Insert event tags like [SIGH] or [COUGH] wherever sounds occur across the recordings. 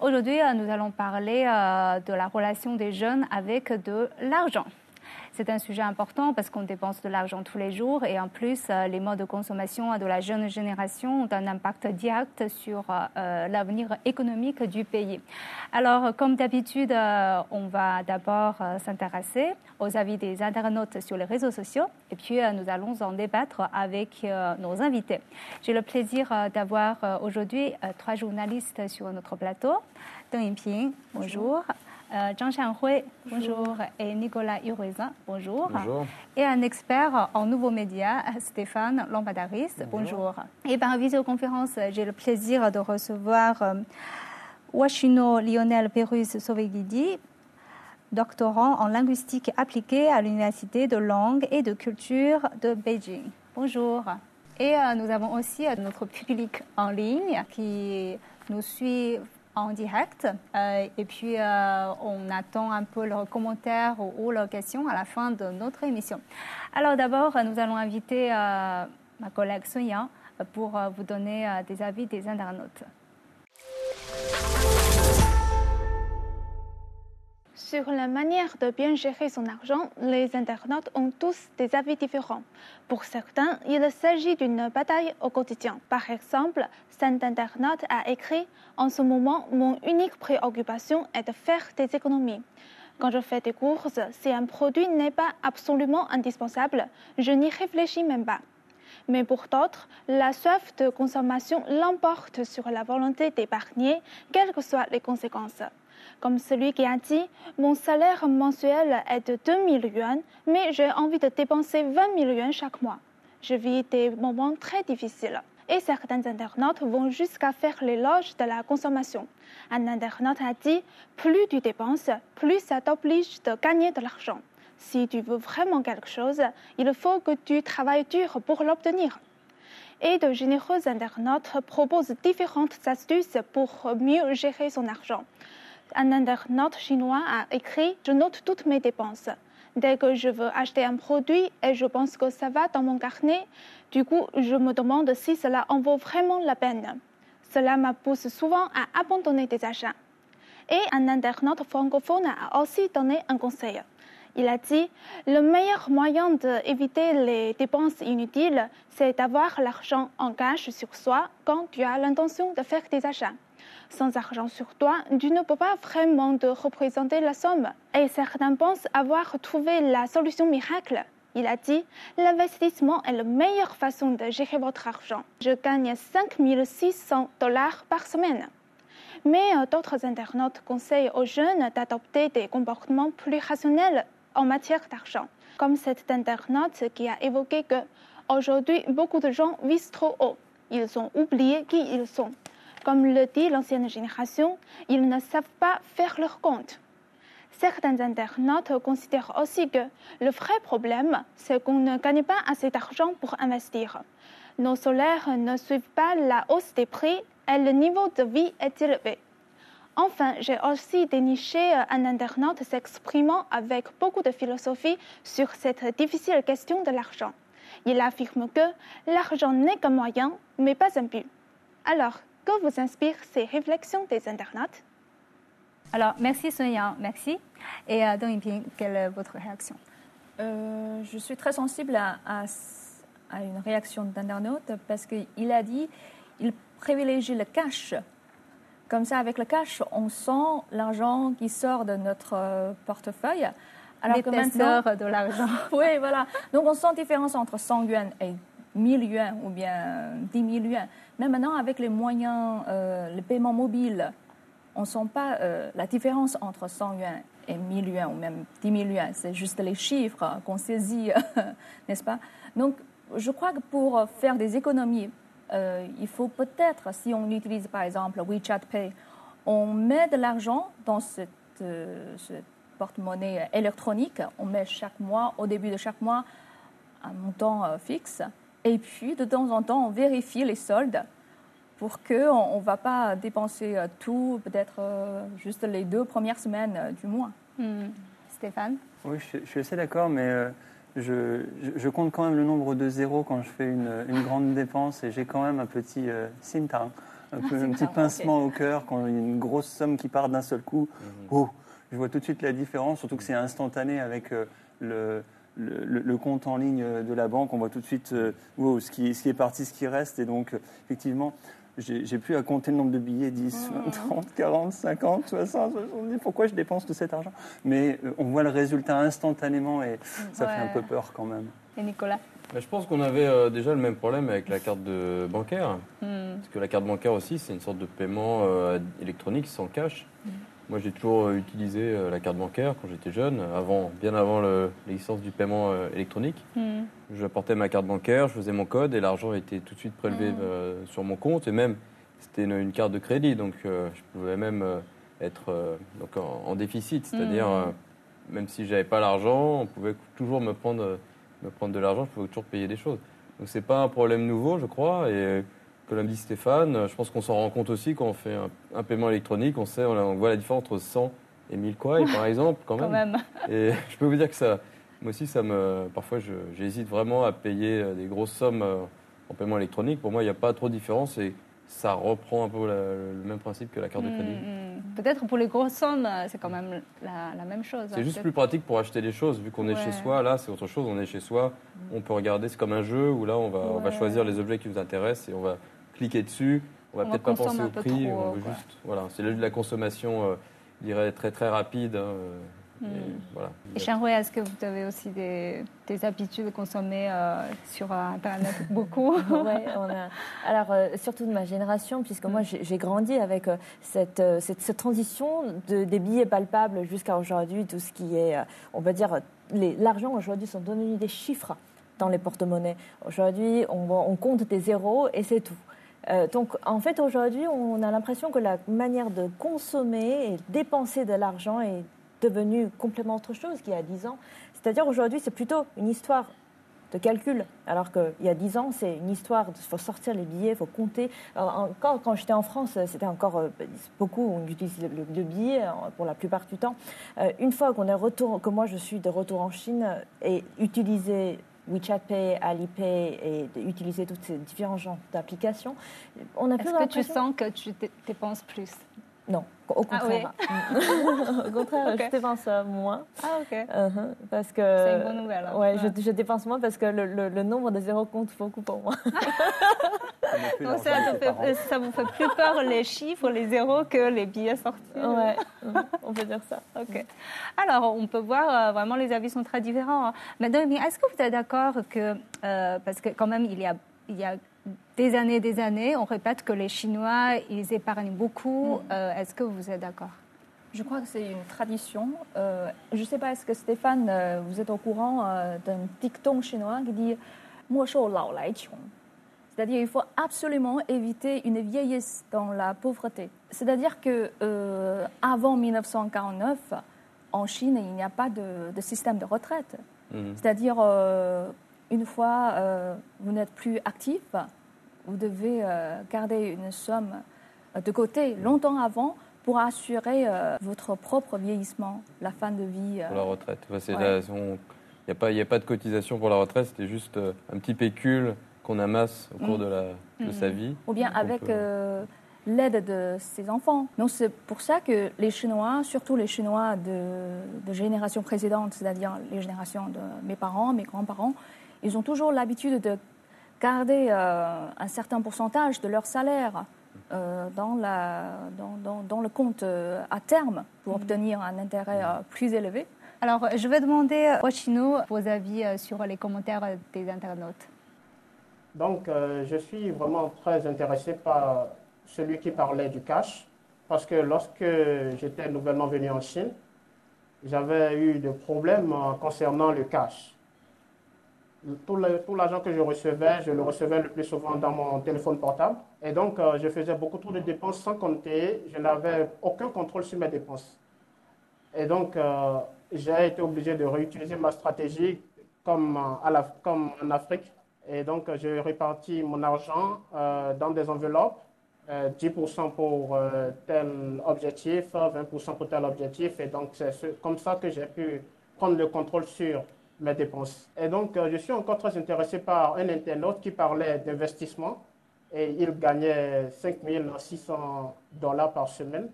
Aujourd'hui, euh, nous allons parler euh, de la relation des jeunes avec de l'argent. C'est un sujet important parce qu'on dépense de l'argent tous les jours et en plus, euh, les modes de consommation de la jeune génération ont un impact direct sur euh, l'avenir économique du pays. Alors, comme d'habitude, euh, on va d'abord s'intéresser aux avis des internautes sur les réseaux sociaux et puis nous allons en débattre avec nos invités. J'ai le plaisir d'avoir aujourd'hui trois journalistes sur notre plateau. Deng Yinping, bonjour. Euh, Zhang Shanhui, bonjour. Et Nicolas Huruizin, bonjour. Bonjour. Et un expert en nouveaux médias, Stéphane Lampadaris, bonjour. Et par visioconférence, j'ai le plaisir de recevoir euh, Washino Lionel Pérus Soveguidi, doctorant en linguistique appliquée à l'Université de langue et de culture de Beijing. Bonjour. Et euh, nous avons aussi notre public en ligne qui nous suit en direct. Euh, et puis, euh, on attend un peu leurs commentaires ou, leurs questions à la fin de notre émission. Alors, d'abord, nous allons inviter euh, ma collègue Sonia pour vous donner des avis des internautes. Sur la manière de bien gérer son argent, les internautes ont tous des avis différents. Pour certains, il s'agit d'une bataille au quotidien. Par exemple, cet internaute a écrit En ce moment, mon unique préoccupation est de faire des économies. Quand je fais des courses, si un produit n'est pas absolument indispensable, je n'y réfléchis même pas. Mais pour d'autres, la soif de consommation l'emporte sur la volonté d'épargner, quelles que soient les conséquences comme celui qui a dit Mon salaire mensuel est de 2 000 yuan, mais j'ai envie de dépenser 20 000 yuan chaque mois. Je vis des moments très difficiles. Et certains internautes vont jusqu'à faire l'éloge de la consommation. Un internaute a dit Plus tu dépenses, plus ça t'oblige de gagner de l'argent. Si tu veux vraiment quelque chose, il faut que tu travailles dur pour l'obtenir et de généreux internautes proposent différentes astuces pour mieux gérer son argent un internaute chinois a écrit Je note toutes mes dépenses. Dès que je veux acheter un produit et je pense que ça va dans mon carnet, du coup, je me demande si cela en vaut vraiment la peine. Cela me pousse souvent à abandonner des achats. Et un internaute francophone a aussi donné un conseil. Il a dit Le meilleur moyen d'éviter les dépenses inutiles, c'est d'avoir l'argent en cash sur soi quand tu as l'intention de faire des achats. Sans argent sur toi, tu ne peux pas vraiment te représenter la somme. Et certains pensent avoir trouvé la solution miracle. Il a dit, l'investissement est la meilleure façon de gérer votre argent. Je gagne 5600 dollars par semaine. Mais euh, d'autres internautes conseillent aux jeunes d'adopter des comportements plus rationnels en matière d'argent. Comme cet internaute qui a évoqué que aujourd'hui beaucoup de gens visent trop haut. Ils ont oublié qui ils sont. Comme le dit l'ancienne génération, ils ne savent pas faire leur compte. Certains internautes considèrent aussi que le vrai problème, c'est qu'on ne gagne pas assez d'argent pour investir. Nos salaires ne suivent pas la hausse des prix et le niveau de vie est élevé. Enfin, j'ai aussi déniché un internaute s'exprimant avec beaucoup de philosophie sur cette difficile question de l'argent. Il affirme que l'argent n'est qu'un moyen, mais pas un but. Alors, que vous inspirent ces réflexions des internautes? Alors, merci Sonia, merci. Et euh, Yiping, quelle est votre réaction? Euh, Je suis très sensible à, à, une réaction d'internaute parce qu'il a dit il privilégie le cash. Comme ça, avec le cash, on sent l'argent qui sort de notre euh, portefeuille. Alors que maintenant, de l'argent. [LAUGHS] oui, voilà. Donc, on sent différence entre 100 yuan et 1000 yuan ou bien 10 000 yuan. Mais maintenant, avec les moyens, euh, le paiement mobile, on ne sent pas euh, la différence entre 100 yuan et 1000 yuan ou même 10 000 yuan. C'est juste les chiffres qu'on saisit, [LAUGHS] n'est-ce pas? Donc, je crois que pour faire des économies, euh, il faut peut-être, si on utilise par exemple WeChat Pay, on met de l'argent dans cette, ce porte-monnaie électronique. On met chaque mois, au début de chaque mois, un montant fixe et puis, de temps en temps, on vérifie les soldes pour qu'on ne va pas dépenser euh, tout, peut-être euh, juste les deux premières semaines euh, du mois. Hmm. Stéphane? Oui, je, suis assez d'accord, mais je, je, compte quand même le nombre de zéros quand je fais une, une grande dépense et j'ai quand même un petit euh, un, peu, un petit pincement au cœur quand il y a une grosse somme qui part d'un seul coup. Mhm. Oh, je vois tout de suite la différence, surtout que c'est instantané avec euh, le, le, le, compte en ligne de la banque. On voit tout de suite euh, ce, qui, ce qui est parti, ce qui reste. Et donc, effectivement, j'ai plus à compter le nombre de billets 10, 20, 30, 40, 50, 60, 70. Pourquoi je dépense tout cet argent? Mais euh, on voit le résultat instantanément et ça fait un peu peur quand même. Et Nicolas? Je pense qu'on avait euh, déjà le même problème avec la carte de bancaire. Hmm. Parce que la carte bancaire aussi, c'est une sorte de paiement euh, électronique sans cash. Hmm. Moi, j'ai toujours euh, utilisé euh, la carte bancaire quand j'étais jeune, avant, bien avant l'existence du paiement euh, électronique. Mm. J'apportais ma carte bancaire, je faisais mon code et l'argent était tout de suite prélevé mm. sur mon compte. Et même, c'était une, carte de crédit, donc je pouvais même être donc en, déficit. C'est-à-dire, mm. même si j'avais pas l'argent, on pouvait toujours me prendre, me prendre de l'argent, je pouvais toujours payer des choses. Donc, c'est pas un problème nouveau, je crois. Et comme dit Stéphane, je pense qu'on s'en rend compte aussi quand on fait un, paiement électronique, on sait, on, voit la différence entre 100 et 1000 quoi, par exemple, quand même. Et je peux vous dire que ça, moi aussi, ça me, parfois, j'hésite vraiment à payer euh, des grosses sommes euh, en paiement électronique. Pour moi, il n'y a pas trop de différence et ça reprend un peu le même principe que la carte de crédit. Mm, mm. Peut-être pour les grosses sommes, euh, c'est quand même la, même chose. C'est hein, juste plus pratique pour acheter des choses, vu qu'on est chez soi. Là, c'est autre chose. On est chez soi, on peut regarder. C'est comme un jeu où là, on va, on va choisir les objets qui nous intéressent et on va cliquer dessus. On va peut-être pas penser au prix. on veut juste, voilà, c'est de la consommation, euh, je dirais très très rapide. Hein, euh, hmm. Et, voilà. et est-ce que vous avez aussi des, des habitudes de consommer euh, sur Internet [LAUGHS] beaucoup? Ouais, on a... Alors, surtout de ma génération, puisque moi, j'ai grandi avec cette, cette, cette, transition de, des billets palpables jusqu'à aujourd'hui, tout ce qui est, on va dire, l'argent aujourd'hui sont devenus des chiffres dans les porte-monnaies. Aujourd'hui, on, on compte des zéros et c'est tout. Euh, donc, en fait, aujourd'hui, on a l'impression que la manière de consommer et dépenser de l'argent est devenue complètement autre chose qu'il y a 10 ans. C'est-à-dire, aujourd'hui, c'est plutôt une histoire de calcul, alors qu'il y a 10 ans, c'est une histoire, il faut sortir les billets, il faut compter. encore, quand j'étais en France, c'était encore euh, beaucoup, on utilise le, le, billet euh, pour la plupart du temps. une fois qu'on est retour, que moi je suis de retour en Chine et utiliser WeChat Pay, Alipay et d'utiliser toutes ces différents genres d'applications, on a Est-ce que tu sens que tu dépenses plus? Non, au ah contraire. [LAUGHS] au contraire, je dépense moins. Ah, ok. Uh-huh, parce que, c'est une bonne nouvelle. Hein. Ouais, Je, je, dépense moins parce que le, le, nombre de zéros compte beaucoup pour moi. [LAUGHS] Donc ça, ça, vous fait plus peur les chiffres, les zéros que les billets sortis Ouais, on peut dire ça. Ok. Alors, on peut voir, euh, vraiment, les avis sont très différents. Hein. Mais est-ce que vous êtes d'accord que, euh, parce que quand même, il y a, il y a des années des années, on répète que les Chinois, ils épargnent beaucoup. Mm. Euh, est-ce que vous êtes d'accord? Je crois que c'est une tradition. Euh, je ne sais pas, est-ce que Stéphane, euh, vous êtes au courant d'un dicton chinois qui dit « lao lai c'est-à-dire qu'il faut absolument éviter une vieillesse dans la pauvreté. C'est-à-dire que avant 1949, en Chine, il n'y a pas de, système de retraite. Mm. C'est-à-dire une fois vous n'êtes plus actif, vous devez euh, garder une somme euh, de côté longtemps avant pour assurer euh, votre propre vieillissement, la fin de vie. Pour la retraite. Il n'y a, pas, a pas de cotisation pour la retraite, c'était juste un petit pécule qu'on amasse au cours mm. de, la, de sa mm. vie. Ou bien avec l'aide de ses enfants. Donc c'est pour ça que les Chinois, surtout les Chinois de, de génération précédente, c'est-à-dire les générations de mes parents, mes grands-parents, ils ont toujours l'habitude de garder euh, un certain pourcentage de leur salaire euh, dans, la, dans, dans, le compte euh, à terme pour mm. obtenir un intérêt plus élevé. Alors, je vais demander à Chino vos avis sur les commentaires des internautes. Donc, je suis vraiment très intéressé par celui qui parlait du cash, parce que lorsque j'étais nouvellement venu en Chine, j'avais eu des problèmes concernant le cash tout l'argent que je recevais, je le recevais le plus souvent dans mon téléphone portable. Et donc, euh, je faisais beaucoup trop de dépenses sans compter. Je n'avais aucun contrôle sur mes dépenses. Et donc, euh, j'ai été obligé de réutiliser ma stratégie comme, euh, à la, comme en Afrique. Et donc, j'ai réparti mon argent dans des enveloppes. 10% pour tel objectif, 20% pour tel objectif. Et donc, c'est comme ça que j'ai pu prendre le contrôle sur mes dépenses. Et donc, euh, je suis encore très intéressé par un internaute qui parlait d'investissement et il gagnait 5 600 dollars par semaine.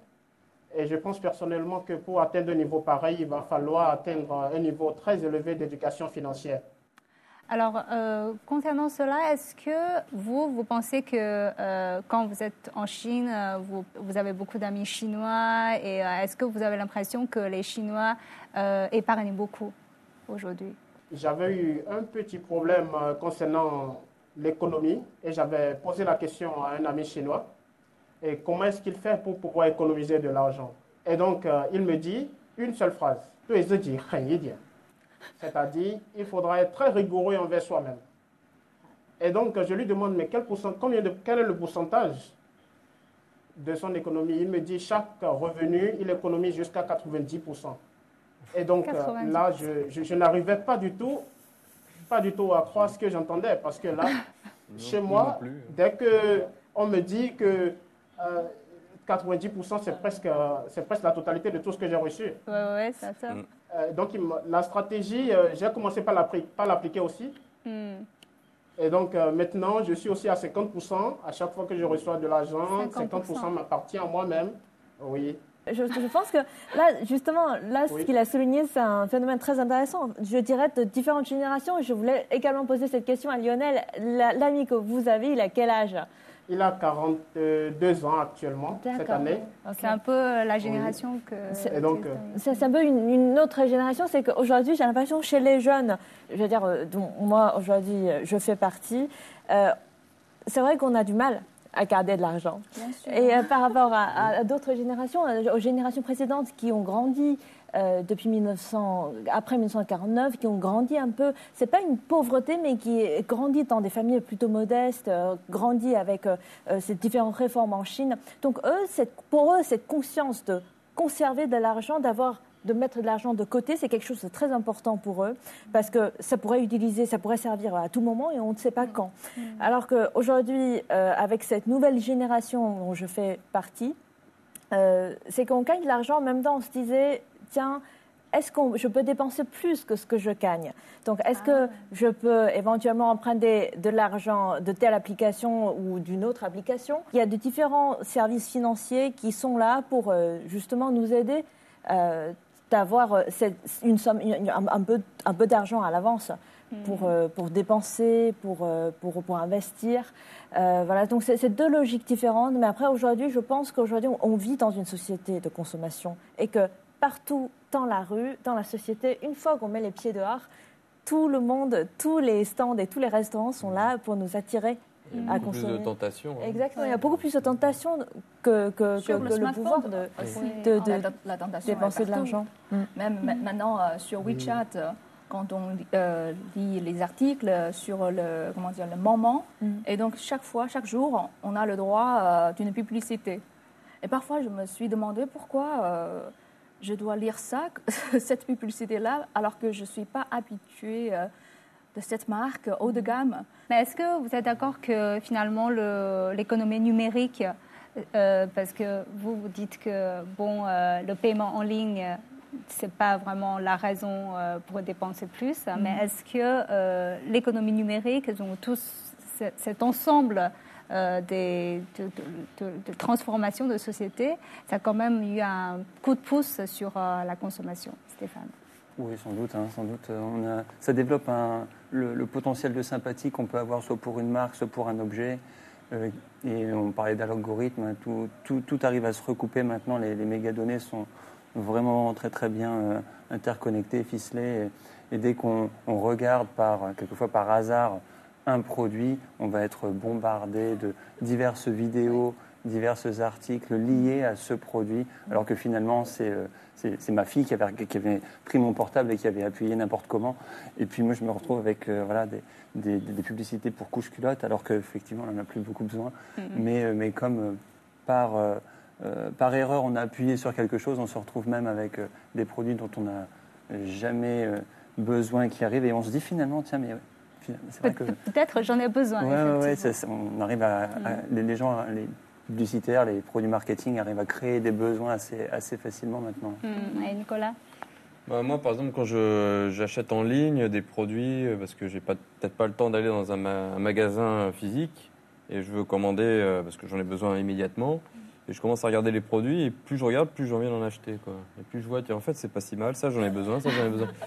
Et je pense personnellement que pour atteindre un niveau pareil, il va falloir atteindre un niveau très élevé d'éducation financière. Alors, euh, concernant cela, est-ce que vous, vous pensez que euh, quand vous êtes en Chine, vous, vous avez beaucoup d'amis chinois et est-ce que vous avez l'impression que les Chinois épargnent beaucoup? Aujourd'hui J'avais eu un petit problème concernant l'économie et j'avais posé la question à un ami chinois. Et comment est-ce qu'il fait pour pouvoir économiser de l'argent? Et donc, il me dit une seule phrase. C'est-à-dire, il faudra être très rigoureux envers soi-même. Et donc, je lui demande, mais quel, combien de, quel est le pourcentage de son économie? Il me dit, chaque revenu, il économise jusqu'à 90%. Et donc, euh, là, je, je, n'arrivais pas du tout, pas du tout à croire ce que j'entendais, parce que là, chez moi, dès que on me dit que 90%, euh, c'est presque, c'est presque la totalité de tout ce que j'ai reçu. Oui, ouais, c'est ça. Mm. Euh, donc, la stratégie, euh, j'ai commencé par l'appliquer aussi. Hmm. Et donc, euh, maintenant, je suis aussi à 50%. À chaque fois que je reçois de l'argent, 50%, m'appartient à moi-même. Oui. Je, pense que là, justement, là, ce qu'il a souligné, c'est un phénomène très intéressant. Je dirais de différentes générations. Je voulais également poser cette question à Lionel. L'ami que vous avez, il a quel âge? Il a 42 ans actuellement, cette année. C'est un peu euh, la génération que... C'est donc, euh, c'est un peu une, autre génération, c'est qu'aujourd'hui, j'ai l'impression chez les jeunes, je veux dire, euh, dont moi, aujourd'hui, je fais partie, c'est vrai qu'on a du mal à garder de l'argent. Et par rapport à d'autres générations, aux générations précédentes qui ont grandi euh, depuis 1900, après 1949, qui ont grandi un peu. C'est pas une pauvreté, mais qui grandit dans des familles plutôt modestes, euh, grandi avec euh, ces différentes réformes en Chine. Donc eux, pour eux, cette conscience de conserver de l'argent, d'avoir de mettre de l'argent de côté, c'est quelque chose de très important pour eux parce que ça pourrait utiliser, ça pourrait servir à tout moment et on ne sait pas quand. Mm. Alors qu'aujourd'hui, avec cette nouvelle génération dont je fais partie, c'est qu'on gagne de l'argent en même temps on se disait tiens, est-ce que je peux dépenser plus que ce que je gagne? Donc, est-ce que ah. je peux éventuellement emprunter de l'argent de telle application ou d'une autre application? Il y a de différents services financiers qui sont là pour euh, justement nous aider euh, d'avoir euh, une somme, un, peu, un peu d'argent à l'avance pour, hmm. pour dépenser, pour, pour, pour investir. voilà, donc c'est deux logiques différentes. Mais après, aujourd'hui, je pense qu'aujourd'hui, on vit dans une société de consommation et que partout dans la rue, dans la société, une fois qu'on met les pieds dehors, tout le monde, tous les stands et tous les restaurants sont là pour nous attirer à beaucoup consommer. plus de tentations. Hein. Exactement, il y a beaucoup plus de tentations que, que, que, le, pouvoir de, de, dépenser de l'argent. Mm. Même maintenant euh, sur WeChat, euh, quand on euh, lit les articles sur le, comment dire, le moment, mm. et donc chaque fois, chaque jour, on a le droit d'une publicité. Et parfois, je me suis demandé pourquoi je dois lire ça, [LAUGHS] cette publicité-là, alors que je ne suis pas habituée euh, de cette marque haut de gamme. Mais est-ce que vous êtes d'accord que finalement l'économie numérique, euh, parce que vous vous dites que bon, euh, le paiement en ligne, c'est pas vraiment la raison pour dépenser plus, mais mm-hmm. est-ce que l'économie numérique, ont tous cet ensemble euh, des, de, transformation de société, ça a quand même eu un coup de pouce sur euh, la consommation, Stéphane? Oui, sans doute. Hein, sans doute. On a, ça développe un, le, potentiel de sympathie qu'on peut avoir soit pour une marque, soit pour un objet. Euh, et on parlait d'algorithme, hein, tout, arrive à se recouper maintenant. Les, les mégadonnées sont vraiment très très bien interconnectées, ficelées. Et, et dès qu'on regarde par, quelquefois par hasard, un produit, on va être bombardé de diverses vidéos, divers articles liés à ce produit, alors que finalement c'est euh, ma fille qui avait, qui avait, pris mon portable et qui avait appuyé n'importe comment. Et puis moi je me retrouve avec euh, voilà, des, des, publicités pour couche culotte, alors qu'effectivement on n'en a plus beaucoup besoin. Mm-hmm. mais, euh, mais comme par, par erreur on a appuyé sur quelque chose, on se retrouve même avec des produits dont on n'a jamais besoin qui arrivent et on se dit finalement tiens mais Peut-être j'en ai besoin. Oui, on arrive à, mm. les, gens, les publicitaires, les produits marketing arrivent à créer des besoins assez, assez facilement maintenant. Mm. Et Nicolas? Bah, moi, par exemple, quand je- j'achète en ligne des produits, euh, parce que j'ai peut-être pas le temps d'aller dans un, ma- un magasin physique, et je veux commander euh, parce que j'en ai besoin immédiatement, et je commence à regarder les produits, et plus je regarde, plus j'ai envie d'en acheter. Quoi. Et plus je vois, tiens, en fait, c'est pas si mal, ça j'en ai besoin, ça j'en ai besoin. [LAUGHS]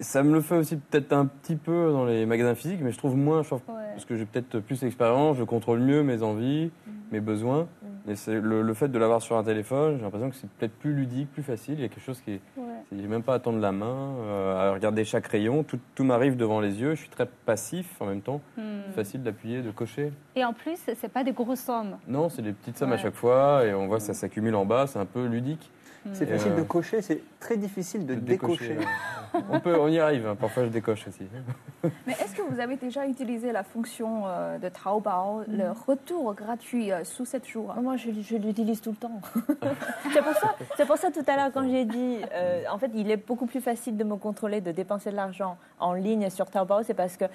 Ça me le fait aussi peut-être un petit peu dans les magasins physiques, mais je trouve moins, je trouve, Ouais. Parce que j'ai peut-être plus d'expérience, je contrôle mieux mes envies, mes besoins. Et c'est le, le fait de l'avoir sur un téléphone, j'ai l'impression que c'est peut-être plus ludique, plus facile. Il y a quelque chose qui est. Ouais. A même pas à tendre la main, euh, à regarder chaque rayon. Tout, tout m'arrive devant les yeux. Je suis très passif en même temps. Hmm. Facile d'appuyer, de cocher. Et en plus, c'est pas des grosses sommes. Non, c'est des petites sommes à chaque fois et on voit que ça s'accumule en bas. C'est un peu ludique. C'est facile euh, de cocher, c'est très difficile de, de décocher. [LAUGHS] on, peut, on y arrive. hein. Parfois, je décoche aussi. [LAUGHS] Mais est-ce que vous avez déjà utilisé la fonction euh, de Taobao, le retour gratuit euh, sous 7 jours? Moi, je, je l'utilise tout le temps. [LAUGHS] c'est pour ça, c'est pour ça tout à l'heure quand j'ai dit, euh, en fait, il est beaucoup plus facile de me contrôler, de dépenser de l'argent en ligne sur Taobao, c'est parce que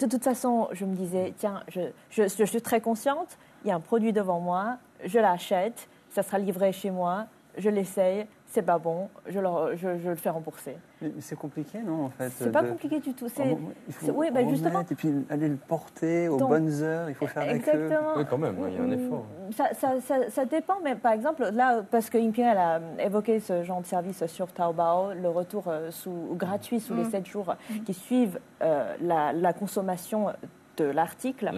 de toute façon, je me disais, tiens, je, je- je suis très consciente, il y a un produit devant moi, je l'achète, ça sera livré chez moi, je l'essaye, c'est pas bon, je le, je- je le fais rembourser. C'est compliqué, non, en fait C'est pas de- compliqué du tout. C'est il faut c'est- oui, bah, justement. Et puis aller le porter aux Donc, bonnes heures, il faut faire la queue. exactement. Oui, quand même, il y a un effort. Ça, ça, ça, ça dépend, mais par exemple, là, parce que Yingping, elle a évoqué ce genre de service sur Taobao, le retour euh, sous, gratuit sous les 7 jours qui suivent euh, la, la consommation de l'article.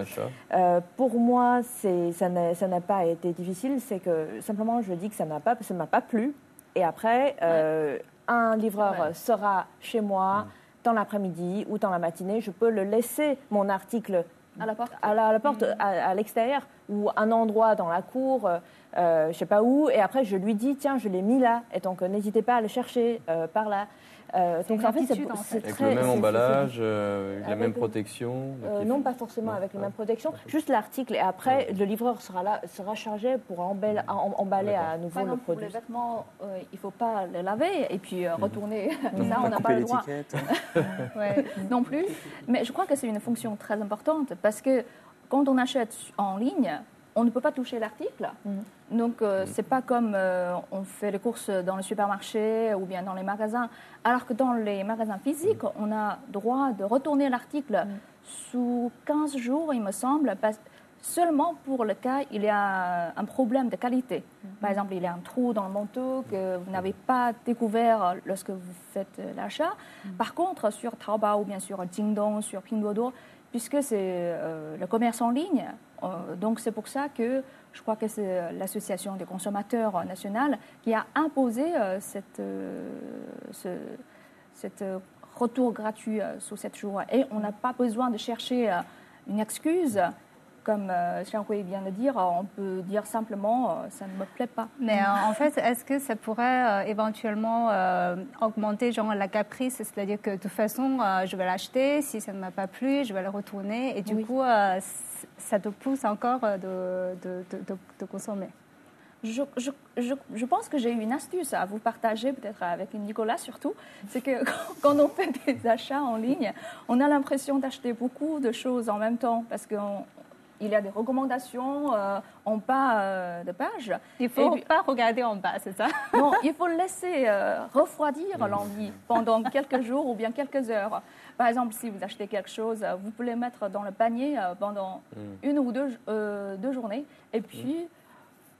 Euh, pour moi, ça n'a pas été difficile, c'est que simplement je dis que ça ça m'a pas plu. Et après, euh, un livreur Ouais. sera chez moi dans l'après-midi ou dans la matinée. Je peux le laisser mon article à la porte à la, à la porte, à, à l'extérieur, ou un endroit dans la cour, euh, euh, je sais pas où, et après je lui dis, tiens, je l'ai mis là, et donc n'hésitez pas à le chercher euh, par là. Euh, donc en fait, c'est en fait. Avec très- le même emballage, euh, avec la Avec même protection. euh, non, pas forcément Non, avec la même protection, juste l'article, et après le livreur sera là, sera chargé pour embell- em- emballer D'accord. à nouveau Par le exemple, pour produit. les vêtements, euh, il ne faut pas les laver et puis euh, retourner. Donc, [LAUGHS] Ça, on n'a couper pas le droit. [LAUGHS] Ouais. non plus. Mais je crois que c'est une fonction très importante parce que quand on achète en ligne, on ne peut pas toucher l'article. Donc, euh, c'est pas comme euh, on fait les courses dans le supermarché ou bien dans les magasins. Alors que dans les magasins physiques, on a droit de retourner l'article sous 15 jours, il me semble, parce- seulement pour le cas il y a un problème de qualité. Par exemple, il y a un trou dans le manteau que vous n'avez pas découvert lorsque vous faites l'achat. Par contre, sur Taobao ou bien sur Jingdong, sur Pinduoduo, puisque c'est euh, le commerce en ligne, euh, donc c'est pour ça que je crois que c'est euh, l'association des consommateurs nationale qui a imposé cette, ce retour gratuit sous 7 jours. Et on n'a pas besoin de chercher une excuse. Comme euh, Xiang Hui vient de dire, on peut dire simplement euh, ça ne me plaît pas. Mais euh, en fait, est-ce que ça pourrait euh, éventuellement euh, augmenter genre la caprice, c'est-à-dire que de toute façon, euh, je vais l'acheter, si ça ne m'a pas plu, je vais le retourner, et du Oui. coup, euh, ça te pousse encore euh, de, de, de, consommer? Je, je, je, je pense que j'ai une astuce à vous partager, peut-être avec Nicolas surtout. C'est que [LAUGHS] quand on fait des achats en ligne, on a l'impression d'acheter beaucoup de choses en même temps parce qu'il y a des recommandations euh, en bas euh, de page. Il faut Et puis- pas regarder en bas, c'est ça? [LAUGHS] Non, il faut laisser euh, refroidir l'envie pendant quelques jours ou bien quelques heures. Par exemple, si vous achetez quelque chose, vous pouvez le mettre dans le panier pendant une ou deux, euh, deux journées. Et puis,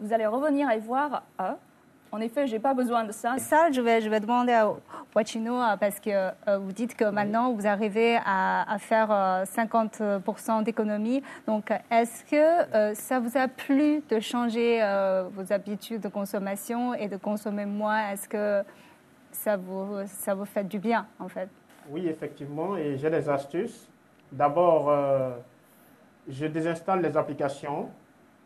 vous allez revenir et voir, ah, en effet, j'ai pas besoin de ça. Ça, je vais, je vais demander à Wachino euh, parce que euh, vous dites que maintenant vous arrivez à, à faire euh, 50% d'économie. Donc, euh, est-ce que euh, ça vous a plu de changer euh, vos habitudes de consommation et de consommer moins? Est-ce que ça vous, ça vous fait du bien en fait? Oui, effectivement, et j'ai des astuces. D'abord, euh, je désinstalle les applications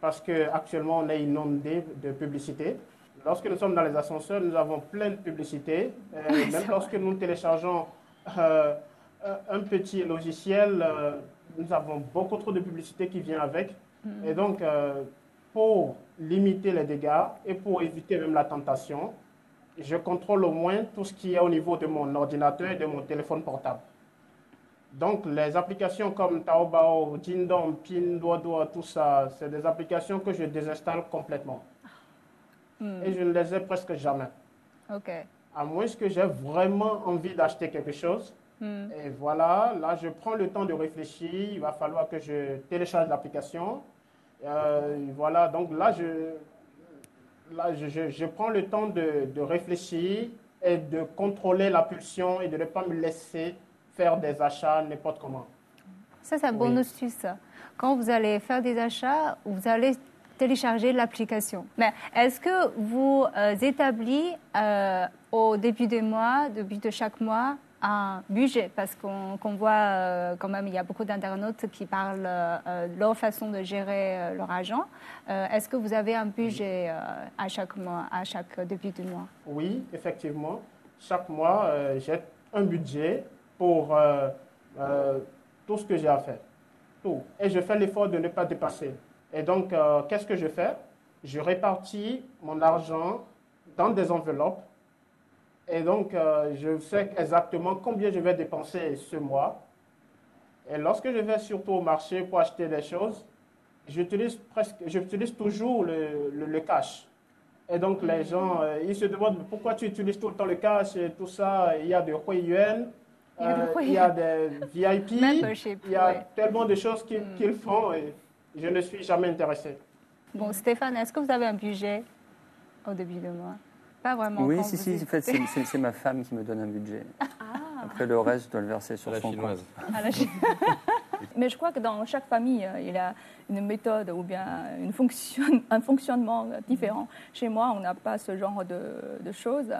parce qu'actuellement, on est inondé de publicité. Lorsque nous sommes dans les ascenseurs, nous avons plein de publicités. Euh, même lorsque nous téléchargeons euh, un- un petit logiciel, euh, nous avons beaucoup trop de publicité qui vient avec. Et donc, euh, pour limiter les dégâts et pour éviter même la tentation, je contrôle au moins tout ce qui est au niveau de mon ordinateur et de mon téléphone portable. Donc, les applications comme Taobao, Jingdong, Pinduoduo, tout ça, c'est des applications que je désinstalle complètement. Et je ne les ai presque jamais. Ok. à moins que j'ai vraiment envie d'acheter quelque chose. Hmm. Et voilà, là, je prends le temps de réfléchir. Il va falloir que je télécharge l'application. Euh, voilà, donc là, je, là, je, je- je prends le temps de, de réfléchir et de contrôler la pulsion et de ne pas me laisser faire des achats n'importe comment. Ça, c'est un bon Oui. astuce. Quand vous allez faire des achats, vous allez télécharger l'application. Mais est-ce que vous euh, établissez euh, au début du mois, début de chaque mois, un budget? Parce qu'on voit euh, quand même, il y a beaucoup d'internautes qui parlent euh, euh, de leur façon de gérer leur argent. Euh, est-ce que vous avez un budget à chaque mois, à chaque début du mois? Oui, effectivement. Chaque mois, j'ai un budget pour tout ce que j'ai à faire. Tout. Et je fais l'effort de ne pas dépasser. Et donc, euh, qu'est-ce que je fais Je répartis mon argent dans des enveloppes. Et donc, euh, je sais exactement combien je vais dépenser ce mois. Et lorsque je vais surtout au marché pour acheter des choses, j'utilise presque, j'utilise toujours le, le- le cash. Et donc, les gens, euh, ils se demandent pourquoi tu utilises tout le temps le cash et tout ça? Il y a des Hui Yuan, Il y a des Hui il y a des VIP, [LAUGHS] Membership, il y a ouais. tellement de choses qu'ils qu'ils font et je ne suis jamais intéressé. Bon, Stéphane, est-ce que vous avez un budget au début du mois? Pas vraiment. Oui, si, si, en fait, c'est- ma femme qui me donne un budget. [LAUGHS] Après, le reste, je dois le verser sur la son chinoise. compte. à la Chine. [LAUGHS] Mais je crois que dans chaque famille, euh, il y a une méthode ou bien une fonction- [LAUGHS] un fonctionnement différent. Chez moi, on n'a pas ce genre de, de choses.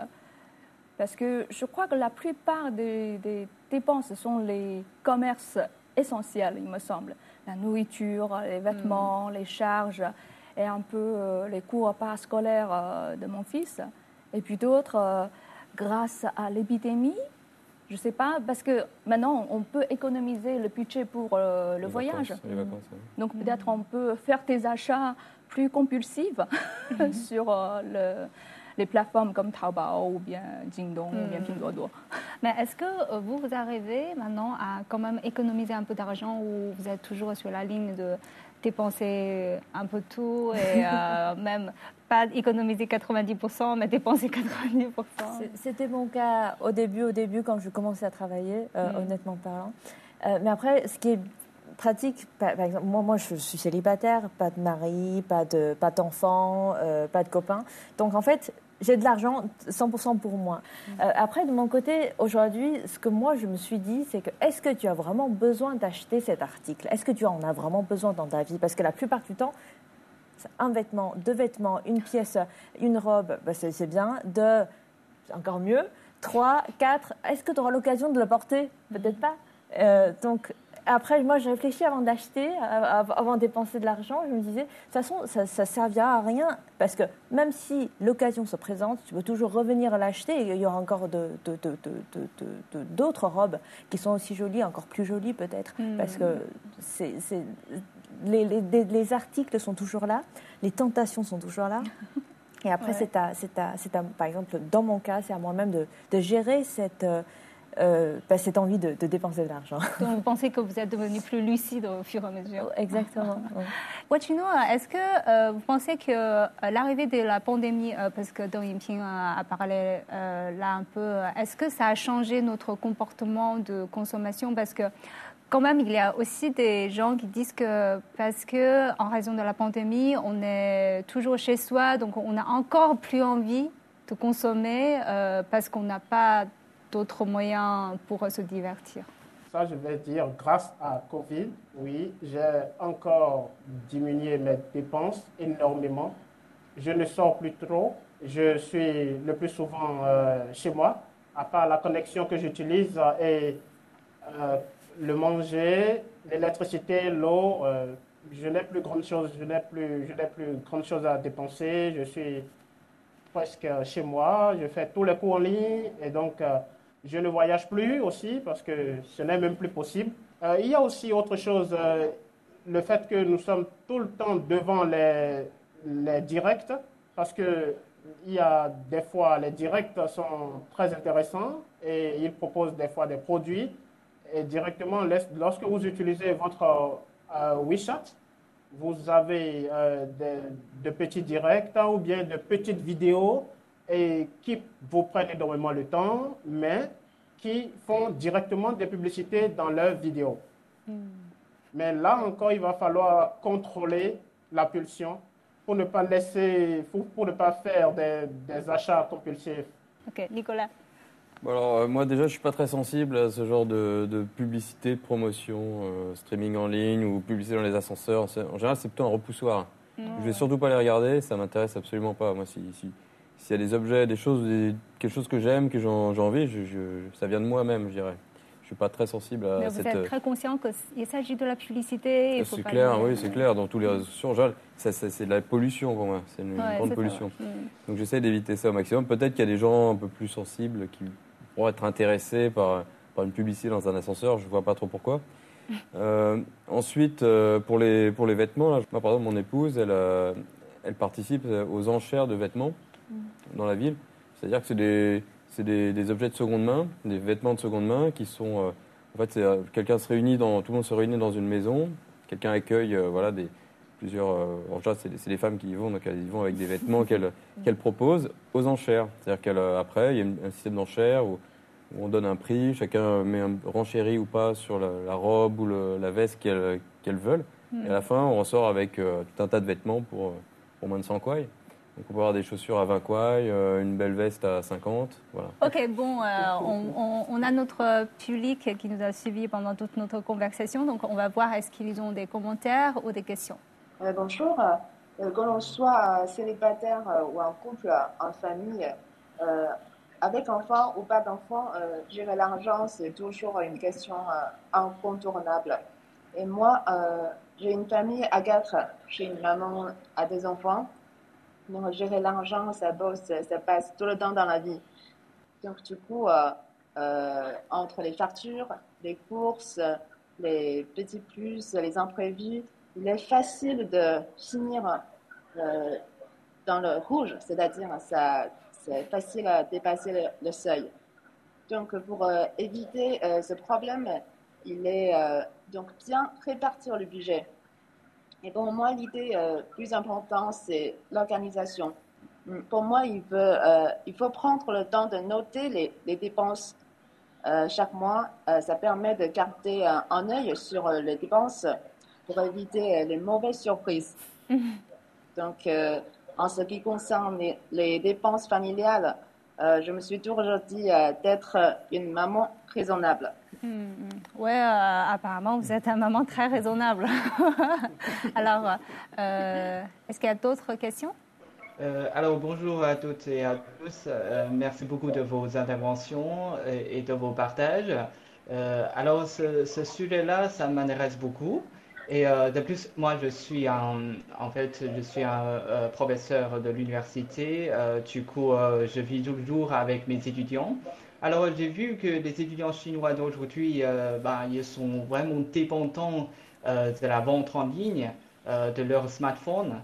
Parce que je crois que la plupart des, des dépenses sont les commerces essentiels, il me semble. La nourriture, les vêtements, les charges et un peu euh, les cours parascolaires euh, de mon fils. Et puis d'autres, euh, grâce à l'épidémie, je ne sais pas, parce que maintenant, on peut économiser le budget pour euh, le Les voyage. vacances, Les vacances, ouais. Donc peut-être on peut faire des achats plus compulsifs [LAUGHS] sur euh, le- les plateformes comme Taobao ou bien Jingdong ou bien Pinduoduo. [LAUGHS] Mais est-ce que euh, vous, vous arrivez maintenant à quand même économiser un peu d'argent ou vous êtes toujours sur la ligne de dépenser un peu tout et [LAUGHS] euh, même pas économiser 90%, mais dépenser 90% C'est- C'était mon cas au début, au début quand je commençais à travailler, euh, Mm. honnêtement parlant. Euh, mais après, ce qui est pratique, par, par exemple, moi, moi, je suis célibataire, pas de mari, pas de, pas d'enfant, euh, pas de copain. Donc en fait, j'ai de l'argent 100% pour moi. Euh, après, de mon côté, aujourd'hui, ce que moi je me suis dit, c'est que est-ce que tu as vraiment besoin d'acheter cet article? Est-ce que tu en as vraiment besoin dans ta vie? Parce que la plupart du temps, un vêtement, deux vêtements, une pièce, une robe, bah, c'est bien. Deux, c'est encore mieux. Trois, quatre, est-ce que tu auras l'occasion de le porter? Peut-être pas. Euh, donc, après, moi, j'ai réfléchi avant d'acheter, av- avant de dépenser de l'argent. Je me disais, de toute façon, ça ne servira à rien. Parce que même si l'occasion se présente, tu peux toujours revenir l'acheter. et Il y aura encore de- de- de- d'autres robes qui sont aussi jolies, encore plus jolies peut-être. Parce que c'est, les, les- les- les articles sont toujours là, les tentations sont toujours là. [LAUGHS] Et après, Ouais. c'est à, c'est par exemple, dans mon cas, c'est à moi-même de, de gérer cette, euh, euh, bah, cette envie de, de dépenser de l'argent. [LAUGHS] Donc vous pensez que vous êtes devenu plus lucide au fur et à mesure Exactement. [LAUGHS] ouais. Wachino, est-ce que euh, vous pensez que euh, l'arrivée de la pandémie, euh, parce que Deng Yingping a, a parlé euh, là un peu, euh, est-ce que ça a changé notre comportement de consommation? Parce que quand même, il y a aussi des gens qui disent que parce que en raison de la pandémie, on est toujours chez soi, donc on a encore plus envie de consommer euh, parce qu'on n'a pas d'autres moyens pour se divertir. Ça, je vais dire, grâce à Covid, oui, j'ai encore diminué mes dépenses énormément. Je ne sors plus trop. Je suis le plus souvent euh, chez moi, à part la connexion que j'utilise euh, et euh, le manger, l'électricité, l'eau. je n'ai plus grande chose, je n'ai plus, je n'ai plus grande chose à dépenser. Je suis presque chez moi. Je fais tous les cours en ligne et donc je ne voyage plus aussi parce que ce n'est même plus possible. Euh, il y a aussi autre chose, euh, le fait que nous sommes tout le temps devant les, les directs parce que il y a des fois les directs sont très intéressants et ils proposent des fois des produits et directement lorsque vous utilisez votre euh, WeChat, vous avez de petits directs ou bien de petites vidéos et qui vous prennent énormément le temps, mais qui font directement des publicités dans leurs vidéos. Hmm. Mais là encore, il va falloir contrôler la pulsion pour ne pas laisser, pour, ne pas faire des, achats compulsifs. Ok, Nicolas. alors, euh, moi déjà, je suis pas très sensible à ce genre de, publicité, de promotion, euh, streaming en ligne ou publicité dans les ascenseurs. En général, c'est plutôt un repoussoir. Je Je vais surtout pas les regarder, ça m'intéresse absolument pas. Moi, si, s'il y a des objets, des choses, quelque chose que j'aime, que j'ai envie, je, ça vient de moi-même, je dirais suis pas très sensible à Mais cette... Vous êtes très conscient qu'il s'agit de la publicité. C'est clair, oui, c'est clair. Dans tous les réseaux sociaux, c'est de la pollution pour moi. C'est une grande pollution. Mm. Donc j'essaie d'éviter ça au maximum. Peut-être qu'il y a des gens un peu plus sensibles qui pourraient être intéressés par, par une publicité dans un ascenseur. Je vois pas trop pourquoi. [LAUGHS] Euh, ensuite, euh, pour, les, pour les vêtements, là, moi, par exemple, mon épouse, elle, euh, elle participe aux enchères de vêtements. Dans la ville. C'est-à-dire que c'est des c'est des, objets de seconde main, des vêtements de seconde main qui sont. Euh, en fait, euh, quelqu'un se réunit dans, tout le monde se réunit dans une maison, quelqu'un accueille euh, voilà, des, plusieurs. en général, c'est les femmes qui y vont, donc elles y vont avec des vêtements qu'elles qu'elle proposent aux enchères. C'est-à-dire qu'après, il y a un système d'enchères où, on donne un prix, chacun met un renchéri ou pas sur la, robe ou la veste qu'elles veulent. Et à la fin, on ressort avec tout un tas de vêtements pour, pour moins de 100 quoi on peut avoir des chaussures à 20 kouai, euh, une belle veste à 50. Voilà. Ok, bon, euh, on, a notre public qui nous a suivis pendant toute notre conversation, donc on va voir est-ce qu'ils ont des commentaires ou des questions. Euh, bonjour. quand on soit célibataire ou en couple, en famille, avec enfant ou pas d'enfant, gérer l'argent, c'est toujours une question incontournable. Et moi, j'ai une famille à quatre. J'ai une maman à des enfants gérer l'argent, ça ça passe tout le temps dans la vie. Donc, du coup, euh, euh, entre les factures, les courses, les petits plus, les imprévus, il est facile de finir euh, dans le rouge, c'est-à-dire ça, c'est facile à dépasser le, seuil. Donc, pour éviter ce problème, il est donc bien répartir le budget. Et pour moi, l'idée euh, plus importante, c'est l'organisation. Pour moi, il, veut, euh, il faut prendre le temps de noter les, les dépenses euh, chaque mois. ça permet de garder un, œil sur les dépenses pour éviter les mauvaises surprises. [LAUGHS] Donc, en ce qui concerne les, les dépenses familiales, je me suis toujours dit d'être une maman raisonnable. Oui, hmm, hmm. Ouais, euh, apparemment, vous êtes un maman très raisonnable. [LAUGHS] alors, euh, est-ce qu'il y a d'autres questions? Euh, alors bonjour à toutes et à tous. merci beaucoup de vos interventions et, de vos partages. alors ce, sujet-là, ça m'intéresse beaucoup. Et de plus, moi je suis un, en fait, je suis un professeur de l'université. du coup, je vis toujours avec mes étudiants. Alors, j'ai vu que les étudiants chinois d'aujourd'hui, euh, ben, ils sont vraiment dépendants euh, de la vente en ligne euh, de leur smartphone.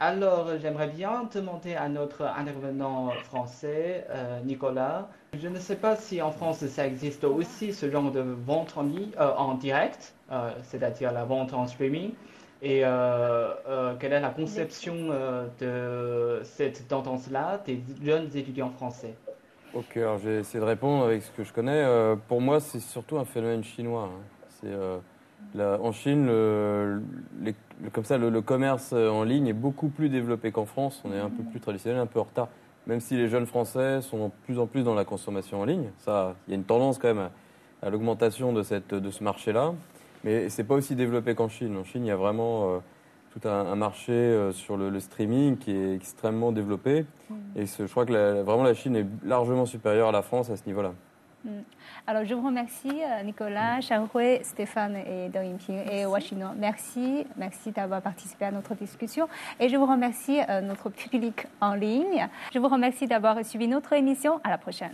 alors, j'aimerais bien demander à notre intervenant français, Nicolas, je ne sais pas si en France ça existe aussi ce genre de vente en ligne, en direct, c'est-à-dire la vente en streaming, et quelle est la conception de cette tendance-là des jeunes étudiants français? Ok, alors j'ai essayé de répondre avec ce que je connais. Euh, pour moi, c'est surtout un phénomène chinois. Hein. C'est euh, en Chine, le, comme ça, le, commerce en ligne est beaucoup plus développé qu'en France. On est un peu plus traditionnel, un peu en retard. Même si les jeunes Français sont de plus en plus dans la consommation en ligne, ça, il y a une tendance quand même à, l'augmentation de ce marché-là. Mais c'est pas aussi développé qu'en Chine. En Chine, il y a vraiment euh, tout un, marché euh, sur le, streaming qui est extrêmement développé. Mm. Et je crois que vraiment la Chine est largement supérieure à la France à ce niveau-là. Mm. Alors, je vous remercie, euh, Nicolas, Hui, Stéphane et Deng Yingping et Washington. Merci, merci d'avoir participé à notre discussion. Et je vous remercie, euh, notre public en ligne. Je vous remercie d'avoir suivi notre émission. À la prochaine.